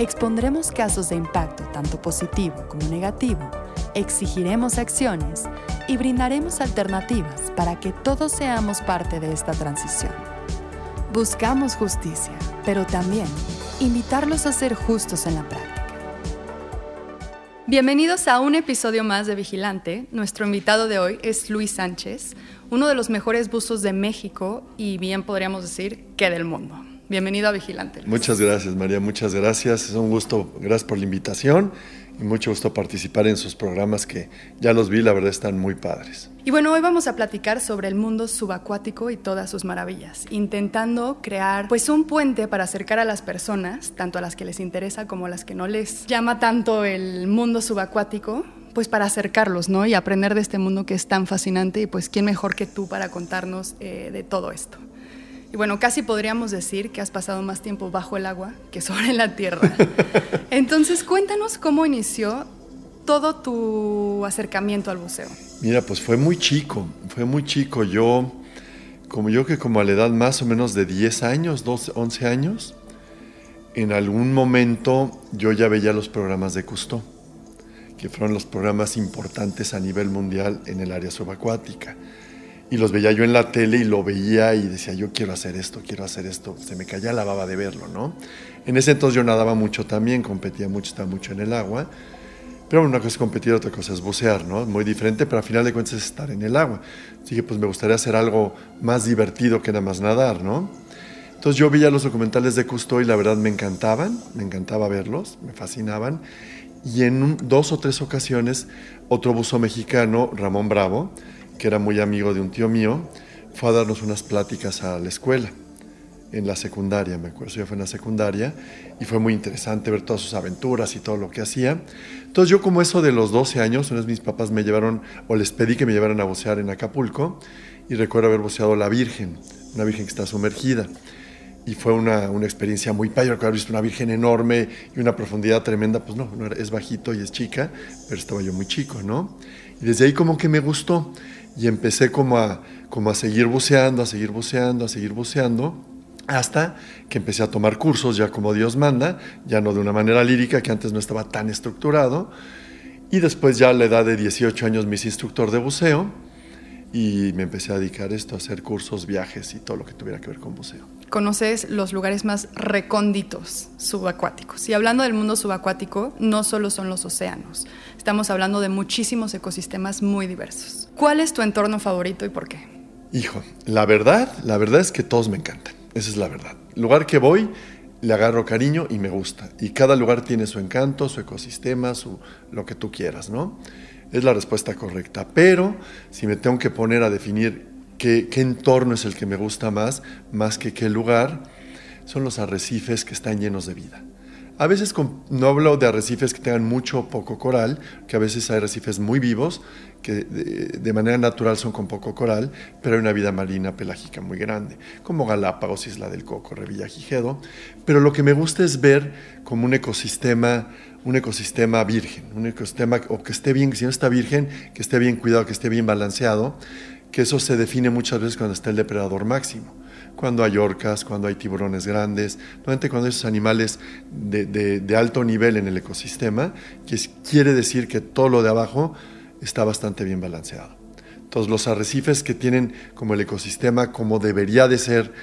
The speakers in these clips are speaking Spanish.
Expondremos casos de impacto tanto positivo como negativo, exigiremos acciones y brindaremos alternativas para que todos seamos parte de esta transición. Buscamos justicia, pero también invitarlos a ser justos en la práctica. Bienvenidos a un episodio más de Vigilante. Nuestro invitado de hoy es Luis Sánchez, uno de los mejores buzos de México y bien podríamos decir que del mundo. Bienvenido a Vigilante. Muchas gracias, María, muchas gracias. Es un gusto, gracias por la invitación y mucho gusto participar en sus programas que ya los vi, la verdad están muy padres. Y bueno, hoy vamos a platicar sobre el mundo subacuático y todas sus maravillas, intentando crear pues un puente para acercar a las personas, tanto a las que les interesa como a las que no les llama tanto el mundo subacuático, pues para acercarlos, ¿no? Y aprender de este mundo que es tan fascinante y pues quién mejor que tú para contarnos eh, de todo esto. Y bueno, casi podríamos decir que has pasado más tiempo bajo el agua que sobre la tierra. Entonces, cuéntanos cómo inició todo tu acercamiento al buceo. Mira, pues fue muy chico, fue muy chico. Yo, como yo que como a la edad más o menos de 10 años, 12, 11 años, en algún momento yo ya veía los programas de Cousteau, que fueron los programas importantes a nivel mundial en el área subacuática y los veía yo en la tele y lo veía y decía, yo quiero hacer esto, quiero hacer esto. Se me caía la baba de verlo, ¿no? En ese entonces yo nadaba mucho también, competía mucho, estaba mucho en el agua. Pero una cosa es competir, otra cosa es bucear, ¿no? Muy diferente, pero al final de cuentas es estar en el agua. Así que pues me gustaría hacer algo más divertido que nada más nadar, ¿no? Entonces yo veía los documentales de Cousteau y la verdad me encantaban, me encantaba verlos, me fascinaban. Y en dos o tres ocasiones, otro buzo mexicano, Ramón Bravo, que era muy amigo de un tío mío, fue a darnos unas pláticas a la escuela, en la secundaria, me acuerdo, ya fue en la secundaria, y fue muy interesante ver todas sus aventuras y todo lo que hacía. Entonces yo como eso de los 12 años, una vez mis papás me llevaron, o les pedí que me llevaran a bucear en Acapulco, y recuerdo haber buceado la Virgen, una Virgen que está sumergida. Y fue una, una experiencia muy padre, haber visto una virgen enorme y una profundidad tremenda, pues no, no es bajito y es chica, pero estaba yo muy chico, ¿no? Y desde ahí como que me gustó y empecé como a, como a seguir buceando, a seguir buceando, a seguir buceando, hasta que empecé a tomar cursos ya como Dios manda, ya no de una manera lírica que antes no estaba tan estructurado. Y después ya a la edad de 18 años me hice instructor de buceo y me empecé a dedicar esto, a hacer cursos, viajes y todo lo que tuviera que ver con buceo. Conoces los lugares más recónditos subacuáticos. Y hablando del mundo subacuático, no solo son los océanos. Estamos hablando de muchísimos ecosistemas muy diversos. ¿Cuál es tu entorno favorito y por qué? Hijo, la verdad, la verdad es que todos me encantan. Esa es la verdad. lugar que voy, le agarro cariño y me gusta. Y cada lugar tiene su encanto, su ecosistema, su lo que tú quieras, ¿no? es la respuesta correcta. Pero si me tengo que poner a definir qué, entorno es el que me gusta más, más que qué lugar, son los arrecifes que están llenos de vida. A veces no hablo de arrecifes que tengan mucho o poco coral, que a veces hay arrecifes muy vivos, que de, manera natural son con poco coral, pero hay una vida marina pelágica muy grande, como Galápagos, Isla del Coco, Revillagigedo. Pero lo que me gusta es ver como un ecosistema un ecosistema virgen, un ecosistema o que esté bien, si no está virgen, que esté bien cuidado, que esté bien balanceado, que eso se define muchas veces cuando está el depredador máximo, cuando hay orcas, cuando hay tiburones grandes, normalmente cuando hay esos animales de, alto nivel en el ecosistema, que quiere decir que todo lo de abajo está bastante bien balanceado. Entonces los arrecifes que tienen como el ecosistema como debería de ser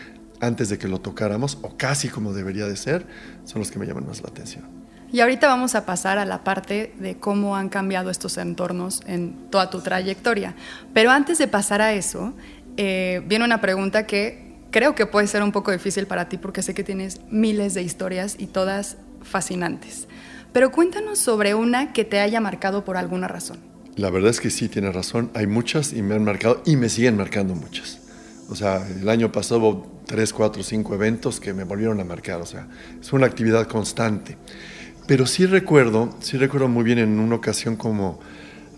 antes de que lo tocáramos, o casi como debería de ser, son los que me llaman más la atención. Y ahorita vamos a pasar a la parte de cómo han cambiado estos entornos en toda tu trayectoria. Pero antes de pasar a eso, eh, viene una pregunta que creo que puede ser un poco difícil para ti porque sé que tienes miles de historias y todas fascinantes. Pero cuéntanos sobre una que te haya marcado por alguna razón. La verdad es que sí, tienes razón. Hay muchas y me han marcado y me siguen marcando muchas. O sea, el año pasado hubo tres, cuatro, cinco eventos que me volvieron a marcar. O sea, es una actividad constante. Pero sí recuerdo, sí recuerdo muy bien en una ocasión como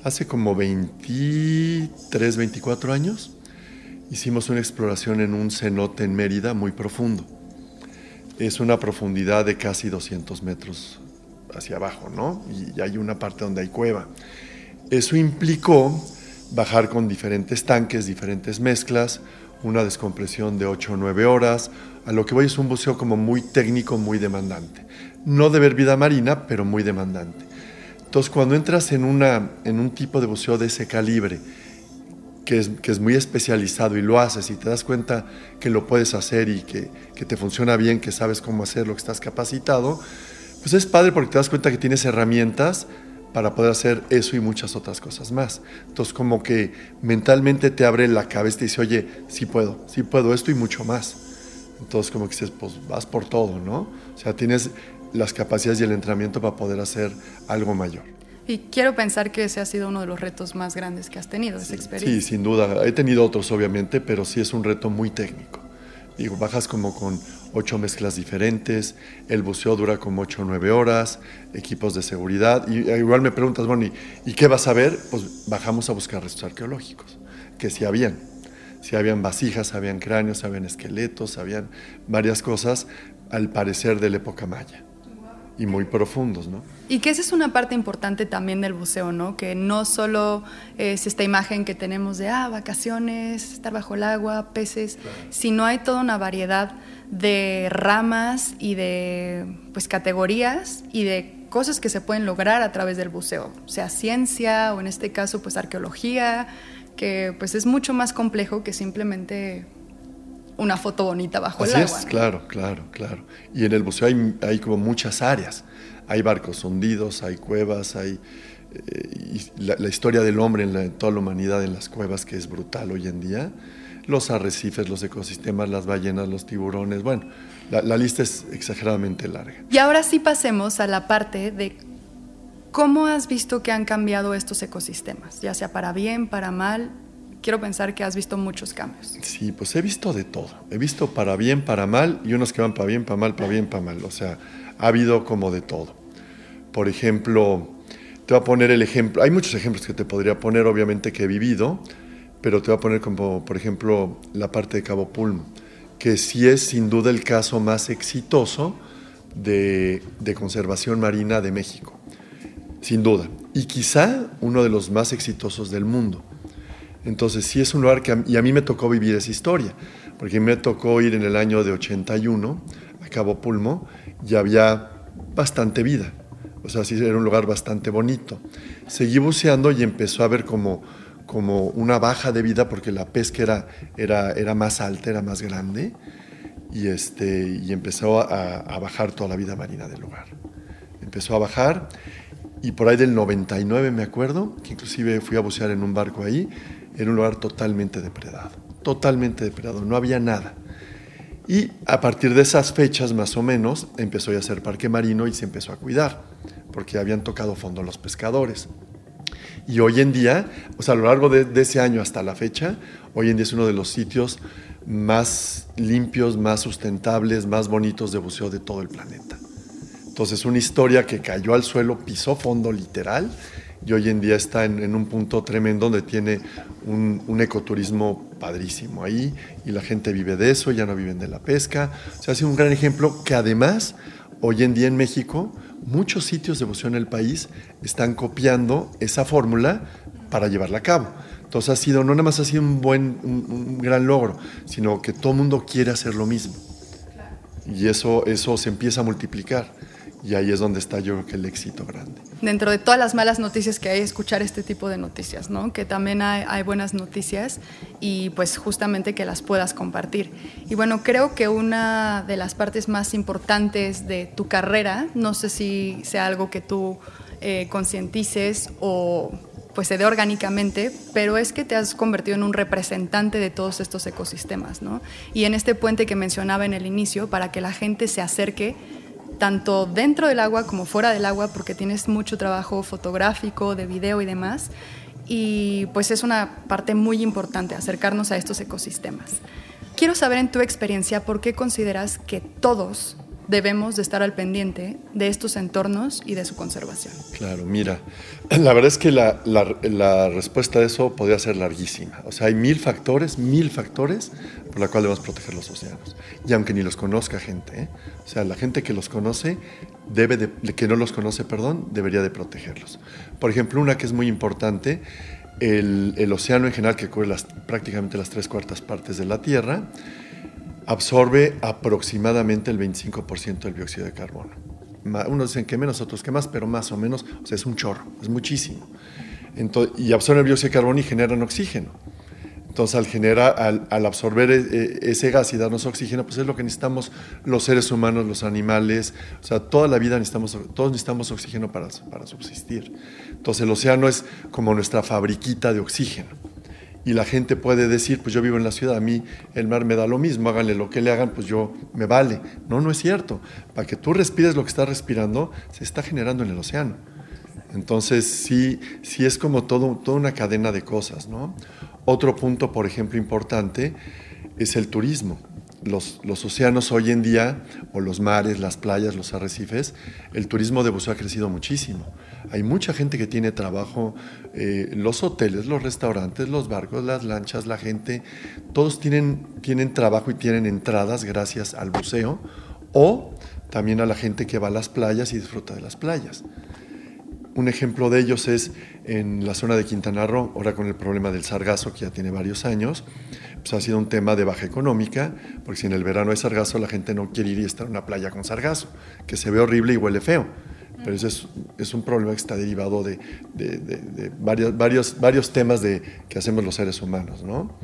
hace como 23, 24 años, hicimos una exploración en un cenote en Mérida muy profundo. Es una profundidad de casi 200 metros hacia abajo, ¿no? Y hay una parte donde hay cueva. Eso implicó bajar con diferentes tanques, diferentes mezclas, una descompresión de 8 o 9 horas. A lo que voy es un buceo como muy técnico, muy demandante. No de ver vida marina, pero muy demandante. Entonces, cuando entras en, una, en un tipo de buceo de ese calibre, que es, muy especializado y lo haces y te das cuenta que lo puedes hacer y que, que, te funciona bien, que sabes cómo hacerlo, que estás capacitado, pues es padre porque te das cuenta que tienes herramientas para poder hacer eso y muchas otras cosas más. Entonces como que mentalmente te abre la cabeza y te dice, oye, sí puedo, sí puedo esto y mucho más. Entonces como que dices, pues vas por todo, ¿no? O sea, tienes las capacidades y el entrenamiento para poder hacer algo mayor. Y quiero pensar que ese ha sido uno de los retos más grandes que has tenido, esa experiencia. Sí, sin duda. He tenido otros, obviamente, pero sí es un reto muy técnico. Digo, bajas como con ocho mezclas diferentes, el buceo dura como ocho o nueve horas, equipos de seguridad. Y eh, igual me preguntas, bueno, ¿y, qué vas a ver? Pues bajamos a buscar restos arqueológicos, que sí habían. Sí habían vasijas, habían cráneos, habían esqueletos, habían varias cosas, al parecer de la época maya y muy profundos, ¿no? Y que esa es una parte importante también del buceo, ¿no? Que no solo es esta imagen que tenemos de, ah, vacaciones, estar bajo el agua, peces, sino hay toda una variedad de ramas y de, pues, categorías y de cosas que se pueden lograr a través del buceo, sea ciencia o en este caso, pues, arqueología, que pues es mucho más complejo que simplemente una foto bonita bajo el agua. Es, claro, claro, claro. Y en el buceo hay, hay, como muchas áreas. Hay barcos hundidos, hay cuevas, hay eh, la, historia del hombre en, toda la humanidad en las cuevas que es brutal hoy en día. Los arrecifes, los ecosistemas, las ballenas, los tiburones. Bueno, la, la lista es exageradamente larga. Y ahora sí pasemos a la parte de cómo has visto que han cambiado estos ecosistemas, ya sea para bien, para mal, quiero pensar que has visto muchos cambios. Sí, pues he visto de todo. He visto para bien, para mal, y unos que van para bien, para mal, para bien, para mal. O sea, ha habido como de todo. Por ejemplo, te voy a poner el ejemplo, hay muchos ejemplos que te podría poner, obviamente, que he vivido, pero te voy a poner como, por ejemplo, la parte de Cabo Pulmo, que sí es sin duda el caso más exitoso de, de conservación marina de México. Sin duda. Y quizá uno de los más exitosos del mundo entonces sí es un lugar que, y a mí me tocó vivir esa historia, porque me tocó ir en el año de 81 a Cabo Pulmo y había bastante vida. O sea, sí era un lugar bastante bonito. Seguí buceando y empezó a haber como, como una baja de vida porque la pesca era, era, era más alta, era más grande y, este, y empezó a, a bajar toda la vida marina del lugar. Empezó a bajar y por ahí del 99 me acuerdo, que inclusive fui a bucear en un barco ahí, era un lugar totalmente depredado, totalmente depredado, no había nada. Y a partir de esas fechas, más o menos, empezó ya a ser parque marino y se empezó a cuidar, porque habían tocado fondo los pescadores. Y hoy en día, o sea, a lo largo de, de, ese año hasta la fecha, hoy en día es uno de los sitios más limpios, más sustentables, más bonitos de buceo de todo el planeta. Entonces, una historia que cayó al suelo, pisó fondo literal, y hoy en día está en, un punto tremendo donde tiene un, ecoturismo padrísimo ahí y la gente vive de eso, ya no viven de la pesca. O sea, ha sido un gran ejemplo que además hoy en día en México muchos sitios de buceo en el país están copiando esa fórmula para llevarla a cabo. Entonces ha sido, no nada más ha sido un buen, un, gran logro, sino que todo el mundo quiere hacer lo mismo. Y eso, eso se empieza a multiplicar. Y ahí es donde está yo creo que el éxito grande. Dentro de todas las malas noticias que hay, escuchar este tipo de noticias, ¿no? Que también hay, buenas noticias y pues justamente que las puedas compartir. Y bueno, creo que una de las partes más importantes de tu carrera, no sé si sea algo que tú eh, concientices o pues se dé orgánicamente, pero es que te has convertido en un representante de todos estos ecosistemas, ¿no? Y en este puente que mencionaba en el inicio, para que la gente se acerque tanto dentro del agua como fuera del agua, porque tienes mucho trabajo fotográfico, de video y demás. Y pues es una parte muy importante acercarnos a estos ecosistemas. Quiero saber en tu experiencia por qué consideras que todos debemos de estar al pendiente de estos entornos y de su conservación? Claro, mira, la verdad es que la, la, respuesta a eso podría ser larguísima. O sea, hay mil factores, mil factores por los cuales debemos proteger los océanos. Y aunque ni los conozca gente, ¿eh? o sea, la gente que los conoce, debe de, que no los conoce, perdón, debería de protegerlos. Por ejemplo, una que es muy importante, el, océano en general, que cubre prácticamente las tres cuartas partes de la Tierra, absorbe aproximadamente el 25% del dióxido de carbono. Unos dicen que menos, otros que más, pero más o menos, o sea, es un chorro, es muchísimo. y absorben el dióxido de carbono y generan oxígeno. Entonces, al, generar, al, absorber e, e, ese gas y darnos oxígeno, pues es lo que necesitamos los seres humanos, los animales, o sea, toda la vida necesitamos, todos necesitamos oxígeno para, para subsistir. Entonces, el océano es como nuestra fabriquita de oxígeno y la gente puede decir, pues yo vivo en la ciudad, a mí el mar me da lo mismo, háganle lo que le hagan, pues yo me vale. No, no es cierto. Para que tú respires lo que estás respirando, se está generando en el océano. Entonces sí, sí es como todo, toda una cadena de cosas. ¿no? Otro punto, por ejemplo, importante es el turismo los, océanos hoy en día, o los mares, las playas, los arrecifes, el turismo de buceo ha crecido muchísimo. Hay mucha gente que tiene trabajo, eh, los hoteles, los restaurantes, los barcos, las lanchas, la gente, todos tienen, tienen trabajo y tienen entradas gracias al buceo o también a la gente que va a las playas y disfruta de las playas. Un ejemplo de ellos es en la zona de Quintana Roo, ahora con el problema del sargazo que ya tiene varios años pues ha sido un tema de baja económica, porque si en el verano hay sargazo, la gente no quiere ir y estar en una playa con sargazo, que se ve horrible y huele feo. Pero eso es, es un problema que está derivado de, de, de, varios, varios, varios temas de, que hacemos los seres humanos, ¿no?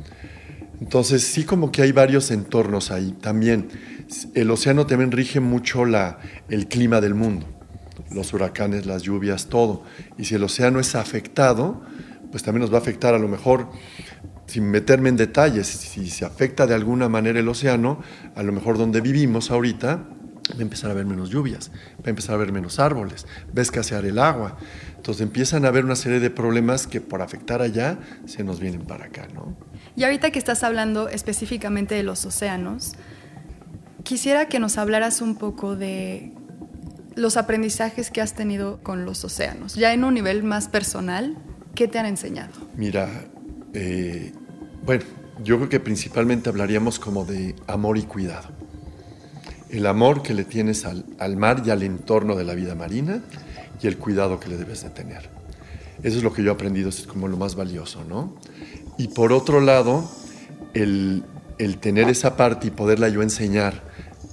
Entonces, sí como que hay varios entornos ahí. También, el océano también rige mucho la, el clima del mundo, los huracanes, las lluvias, todo. Y si el océano es afectado, pues también nos va a afectar a lo mejor sin meterme en detalles, si se afecta de alguna manera el océano, a lo mejor donde vivimos ahorita, va a empezar a haber menos lluvias, va a empezar a haber menos árboles, va a escasear el agua. Entonces empiezan a haber una serie de problemas que por afectar allá se nos vienen para acá, ¿no? Y ahorita que estás hablando específicamente de los océanos, quisiera que nos hablaras un poco de los aprendizajes que has tenido con los océanos, ya en un nivel más personal, ¿qué te han enseñado? Mira, eh, bueno, yo creo que principalmente hablaríamos como de amor y cuidado. El amor que le tienes al, mar y al entorno de la vida marina y el cuidado que le debes de tener. Eso es lo que yo he aprendido, es como lo más valioso, ¿no? Y por otro lado, el, el tener esa parte y poderla yo enseñar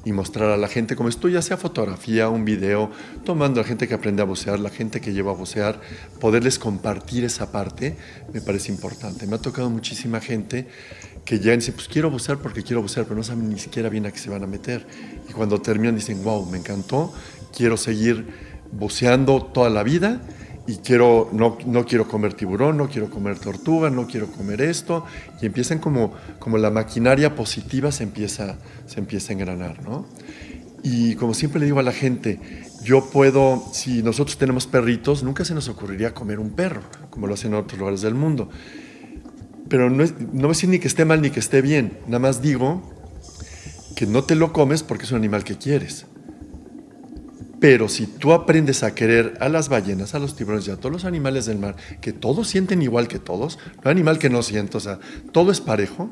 y mostrar a la gente como esto, ya sea fotografía, un video, tomando a la gente que aprende a bucear, la gente que lleva a bucear, poderles compartir esa parte, me parece importante. Me ha tocado muchísima gente que ya dice, pues quiero bucear porque quiero bucear, pero no saben ni siquiera bien a qué se van a meter. Y cuando terminan dicen, wow, me encantó, quiero seguir buceando toda la vida y quiero, no, no quiero comer tiburón, no quiero comer tortuga, no quiero comer esto, y empiezan como, como la maquinaria positiva se empieza, se empieza a engranar, ¿no? Y como siempre le digo a la gente, yo puedo, si nosotros tenemos perritos, nunca se nos ocurriría comer un perro, como lo hacen en otros lugares del mundo. Pero no, es, no voy a decir ni que esté mal ni que esté bien, nada más digo que no te lo comes porque es un animal que quieres. Pero si tú aprendes a querer a las ballenas, a los tiburones y a todos los animales del mar, que todos sienten igual que todos, no hay animal que no sienta, o sea, todo es parejo,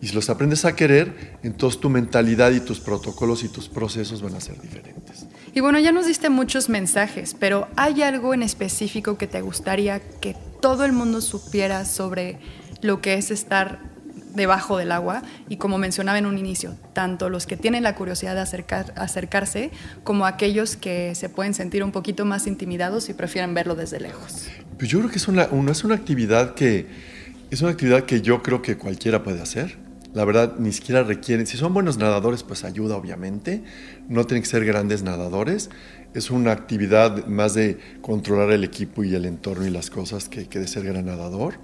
y si los aprendes a querer, entonces tu mentalidad y tus protocolos y tus procesos van a ser diferentes. Y bueno, ya nos diste muchos mensajes, pero ¿hay algo en específico que te gustaría que todo el mundo supiera sobre lo que es estar debajo del agua y como mencionaba en un inicio, tanto los que tienen la curiosidad de acercar, acercarse como aquellos que se pueden sentir un poquito más intimidados y prefieren verlo desde lejos. Pues yo creo que es una, es una actividad que es una actividad que yo creo que cualquiera puede hacer. La verdad, ni siquiera requieren, si son buenos nadadores, pues ayuda obviamente. No tienen que ser grandes nadadores. Es una actividad más de controlar el equipo y el entorno y las cosas que, que de ser gran nadador.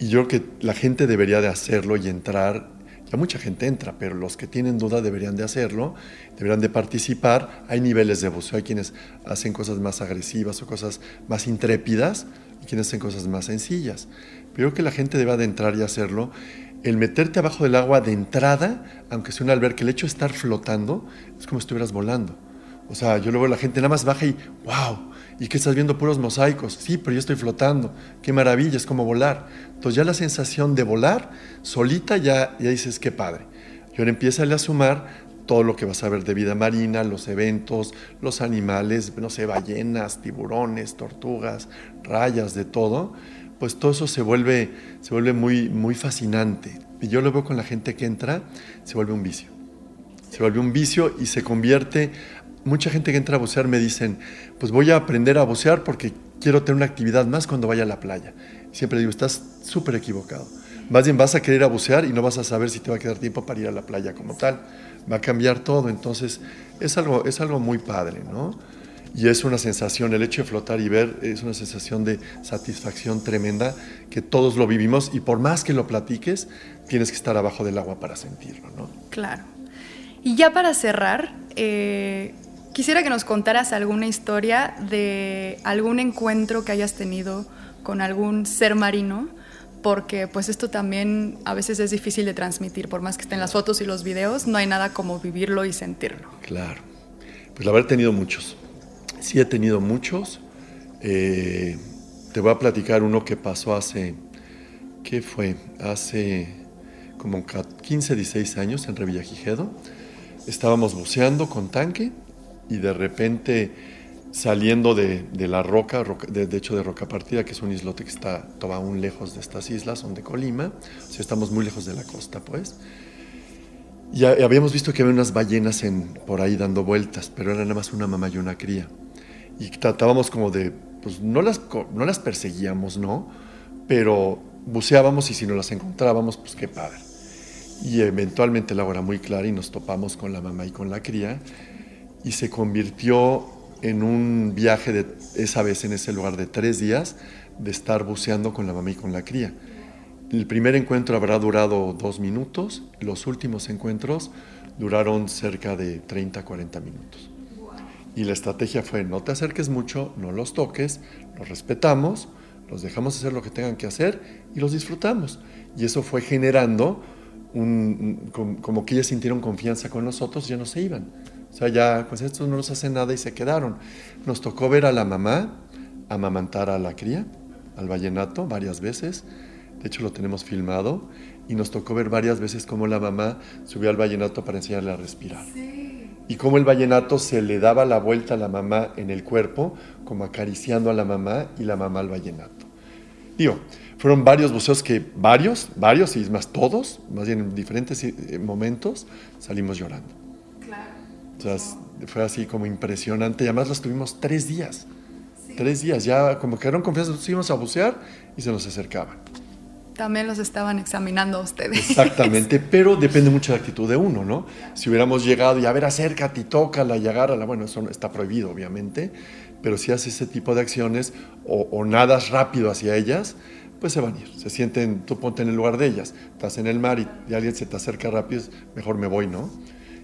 Y yo creo que la gente debería de hacerlo y entrar. Ya mucha gente entra, pero los que tienen duda deberían de hacerlo, deberían de participar. Hay niveles de buceo, hay quienes hacen cosas más agresivas o cosas más intrépidas y quienes hacen cosas más sencillas. Pero yo creo que la gente debe de entrar y hacerlo. el meterte abajo del agua de entrada, aunque sea una alberca, el hecho de estar flotando, es como si estuvieras volando. O sea, yo luego la gente nada más baja y, wow, ¿y qué estás viendo? Puros mosaicos. Sí, pero yo estoy flotando. Qué maravilla, es como volar. Entonces ya la sensación de volar solita ya, ya dices, qué padre. Y ahora empieza a sumar todo lo que vas a ver de vida marina, los eventos, los animales, no sé, ballenas, tiburones, tortugas, rayas, de todo, pues todo eso se vuelve, se vuelve muy, muy fascinante. Y yo lo veo con la gente que entra, se vuelve un vicio. Se vuelve un vicio y se convierte... Mucha gente que entra a bucear me dicen, pues voy a aprender a bucear porque quiero tener una actividad más cuando vaya a la playa. Siempre digo, estás súper equivocado. Más bien vas a querer bucear y no vas a saber si te va a quedar tiempo para ir a la playa como tal va a cambiar todo. Entonces, es algo, es algo muy padre, ¿no? Y es una sensación, el hecho de flotar y ver es una sensación de satisfacción tremenda que todos lo vivimos y por más que lo platiques, tienes que estar abajo del agua para sentirlo, ¿no? Claro. Y ya para cerrar, eh, quisiera que nos contaras alguna historia de algún encuentro que hayas tenido con algún ser marino porque pues esto también a veces es difícil de transmitir, por más que estén las fotos y los videos, no hay nada como vivirlo y sentirlo. Claro, pues haber tenido muchos, sí he tenido muchos, eh, te voy a platicar uno que pasó hace, ¿qué fue? Hace como 15, 16 años en Revillagigedo, estábamos buceando con tanque y de repente saliendo de, la roca, de, hecho de Roca Partida, que es un islote que está todo aún lejos de estas islas, son de Colima, o sea, estamos muy lejos de la costa, pues. Y habíamos visto que había unas ballenas en, por ahí dando vueltas, pero era nada más una mamá y una cría. Y tratábamos como de, pues no las, no las perseguíamos, ¿no? Pero buceábamos y si no las encontrábamos, pues qué padre. Y eventualmente agua era muy clara y nos topamos con la mamá y con la cría y se convirtió en un viaje esa vez en ese lugar de tres días de estar buceando con la mamá y con la cría. El primer encuentro habrá durado dos minutos, los últimos encuentros duraron cerca de 30, 40 minutos. Y la estrategia fue no te acerques mucho, no los toques, los respetamos, los dejamos hacer lo que tengan que hacer y los disfrutamos. Y eso fue generando como que ellas sintieron confianza con nosotros, ya no se iban. O sea, ya, pues estos no nos hacen nada y se quedaron. Nos tocó ver a la mamá amamantar a la cría, al vallenato, varias veces. De hecho, lo tenemos filmado. Y nos tocó ver varias veces cómo la mamá subió al vallenato para enseñarle a respirar. Y cómo el vallenato se le daba la vuelta a la mamá en el cuerpo, como acariciando a la mamá y la mamá al vallenato. Digo, fueron varios buceos que, varios, varios y más todos, más bien en diferentes eh, momentos, salimos llorando. O sea, fue así como impresionante. Y además los tuvimos tres días. Tres días. Ya como que eran confianza, nos íbamos a bucear y se nos acercaban. También los estaban examinando a ustedes. Exactamente, pero depende mucho de la actitud de uno, ¿no? Si hubiéramos llegado y a ver, acércate y tócala y agárrala, bueno, eso está prohibido, obviamente, pero si haces ese tipo de acciones o, o nadas rápido hacia ellas, pues se van a ir. Se sienten, tú ponte en el lugar de ellas, estás en el mar y, y alguien se te acerca rápido, mejor me voy, ¿no?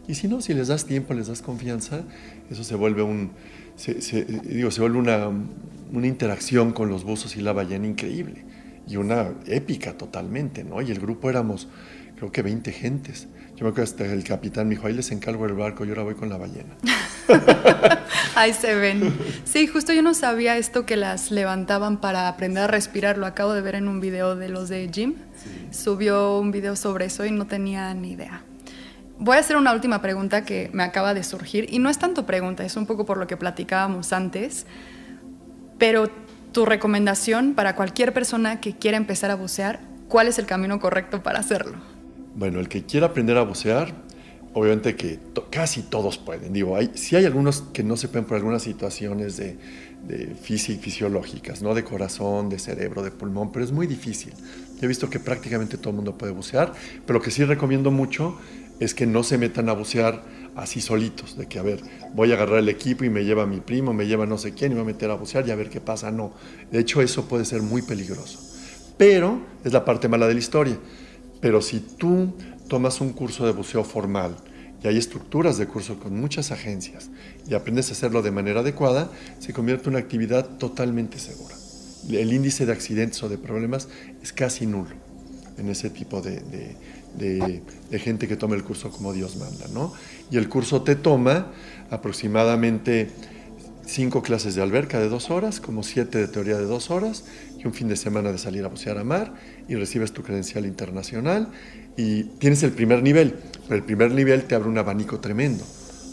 Y si no, si les das tiempo, les das confianza, eso se vuelve un, se, digo, se vuelve una, una, interacción con los buzos y la ballena increíble y una épica totalmente, ¿no? Y el grupo éramos, creo que 20 gentes. Yo me acuerdo hasta el capitán me dijo, ahí les encargo el barco, yo ahora voy con la ballena. ahí se ven. Sí, justo yo no sabía esto que las levantaban para aprender a respirar, lo acabo de ver en un video de los de Jim. Subió un video sobre eso y no tenía ni idea. Voy a hacer una última pregunta que me acaba de surgir y no es tanto pregunta, es un poco por lo que platicábamos antes, pero tu recomendación para cualquier persona que quiera empezar a bucear, ¿cuál es el camino correcto para hacerlo? Bueno, el que quiera aprender a bucear, obviamente que casi todos pueden. Digo, hay, sí hay algunos que no se pueden por algunas situaciones de, de fisiológicas, ¿no? de corazón, de cerebro, de pulmón, pero es muy difícil. He visto que prácticamente todo el mundo puede bucear, pero lo que sí recomiendo mucho es que no se metan a bucear así solitos, de que, a ver, voy a agarrar el equipo y me lleva mi primo, me lleva no sé quién y me voy a meter a bucear y a ver qué pasa. No, de hecho eso puede ser muy peligroso. Pero es la parte mala de la historia. Pero si tú tomas un curso de buceo formal y hay estructuras de curso con muchas agencias y aprendes a hacerlo de manera adecuada, se convierte en una actividad totalmente segura. El índice de accidentes o de problemas es casi nulo. en ese tipo de, de, gente que toma el curso como Dios manda, ¿no? Y el curso te toma aproximadamente cinco clases de alberca de dos horas, como siete de teoría de dos horas, y un fin de semana de salir a bucear a mar, y recibes tu credencial internacional, y tienes el primer nivel, pero el primer nivel te abre un abanico tremendo.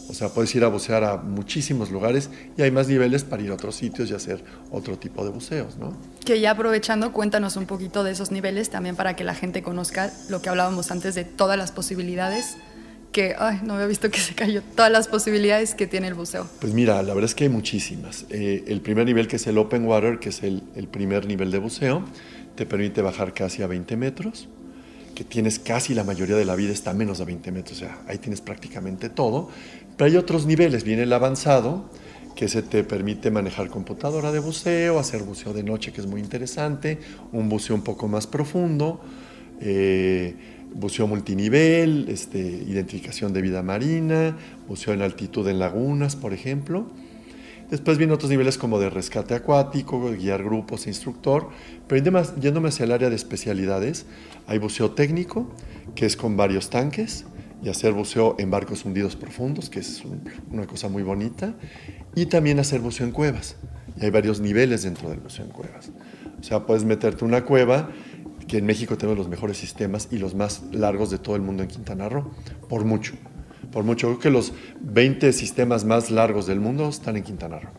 O sea, puedes ir a bucear a muchísimos lugares y hay más niveles para ir a otros sitios y hacer otro tipo de buceos, ¿no? Que ya aprovechando, cuéntanos un poquito de esos niveles también para que la gente conozca lo que hablábamos antes de todas las posibilidades que, ay, no había visto que se cayó, todas las posibilidades que tiene el buceo. Pues mira, la verdad es que hay muchísimas. Eh, el primer nivel que es el Open Water, que es el, el primer nivel de buceo, te permite bajar casi a 20 metros que tienes casi la mayoría de la vida está a menos de 20 metros, o sea, ahí tienes prácticamente todo. Pero hay otros niveles, viene el avanzado, que se te permite manejar computadora de buceo, hacer buceo de noche, que es muy interesante, un buceo un poco más profundo, eh, buceo multinivel, este, identificación de vida marina, buceo en altitud en lagunas, por ejemplo. Después vienen otros niveles como de rescate acuático, guiar grupos, instructor, pero yéndome hacia el área de especialidades, hay buceo técnico, que es con varios tanques, y hacer buceo en barcos hundidos profundos, que es una cosa muy bonita, y también hacer buceo en cuevas. Y hay varios niveles dentro del buceo en cuevas. O sea, puedes meterte una cueva, que en México tenemos los mejores sistemas y los más largos de todo el mundo en Quintana Roo, por mucho. Por mucho, creo que los 20 sistemas más largos del mundo están en Quintana Roo.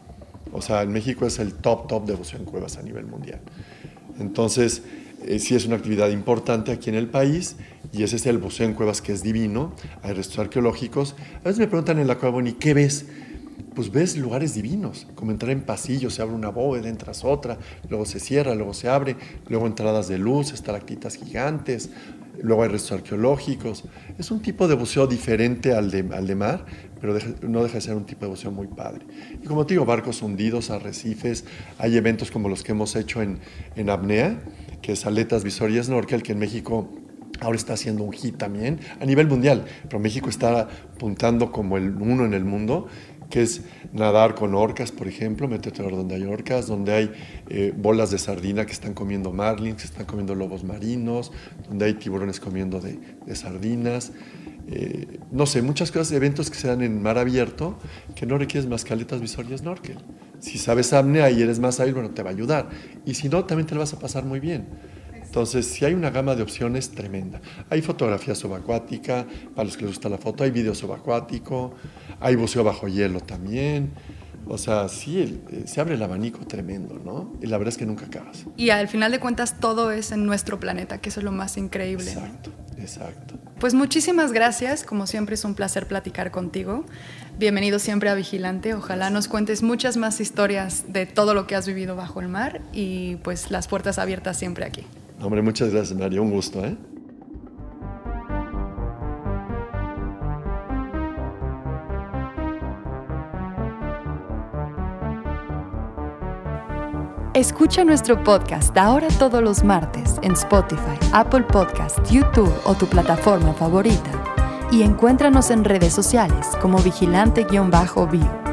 O sea, en México es el top, top de buceo en cuevas a nivel mundial. Entonces, eh, sí es una actividad importante aquí en el país y ese es el buceo en cuevas que es divino. Hay restos arqueológicos. A veces me preguntan en la cueva, ¿y qué ves? Pues ves lugares divinos, como entrar en pasillos, se abre una bóveda, entras otra, luego se cierra, luego se abre, luego entradas de luz, estalactitas gigantes, luego hay restos arqueológicos. Es un tipo de buceo diferente al de, al de mar, pero no deja de ser un tipo de buceo muy padre. Y como te digo, barcos hundidos, arrecifes, hay eventos como los que hemos hecho en, en apnea, que es aletas visor y que en México ahora está haciendo un hit también a nivel mundial, pero México está apuntando como el uno en el mundo, que es nadar con orcas, por ejemplo, meterte a donde hay orcas, donde hay eh, bolas de sardina que están comiendo marlins, que están comiendo lobos marinos, donde hay tiburones comiendo de, sardinas. Eh, no sé, muchas cosas, eventos que se dan en mar abierto que no requieres más caletas visor y snorkel. Si sabes apnea y eres más hábil, bueno, te va a ayudar. Y si no, también te lo vas a pasar muy bien. Entonces, si hay una gama de opciones tremenda. Hay fotografía subacuática, para los que les gusta la foto, hay video subacuático, hay buceo bajo hielo también. O sea, sí, eh, se abre el abanico tremendo, ¿no? Y la verdad es que nunca acabas. Y al final de cuentas todo es en nuestro planeta, que eso es lo más increíble. Exacto, exacto. Pues muchísimas gracias, como siempre es un placer platicar contigo. Bienvenido siempre a Vigilante, ojalá nos cuentes muchas más historias de todo lo que has vivido bajo el mar y pues las puertas abiertas siempre aquí. Hombre, muchas gracias Mario, un gusto, ¿eh? Escucha nuestro podcast ahora todos los martes en Spotify, Apple Podcast, YouTube o tu plataforma favorita. Y encuéntranos en redes sociales como vigilante-bio.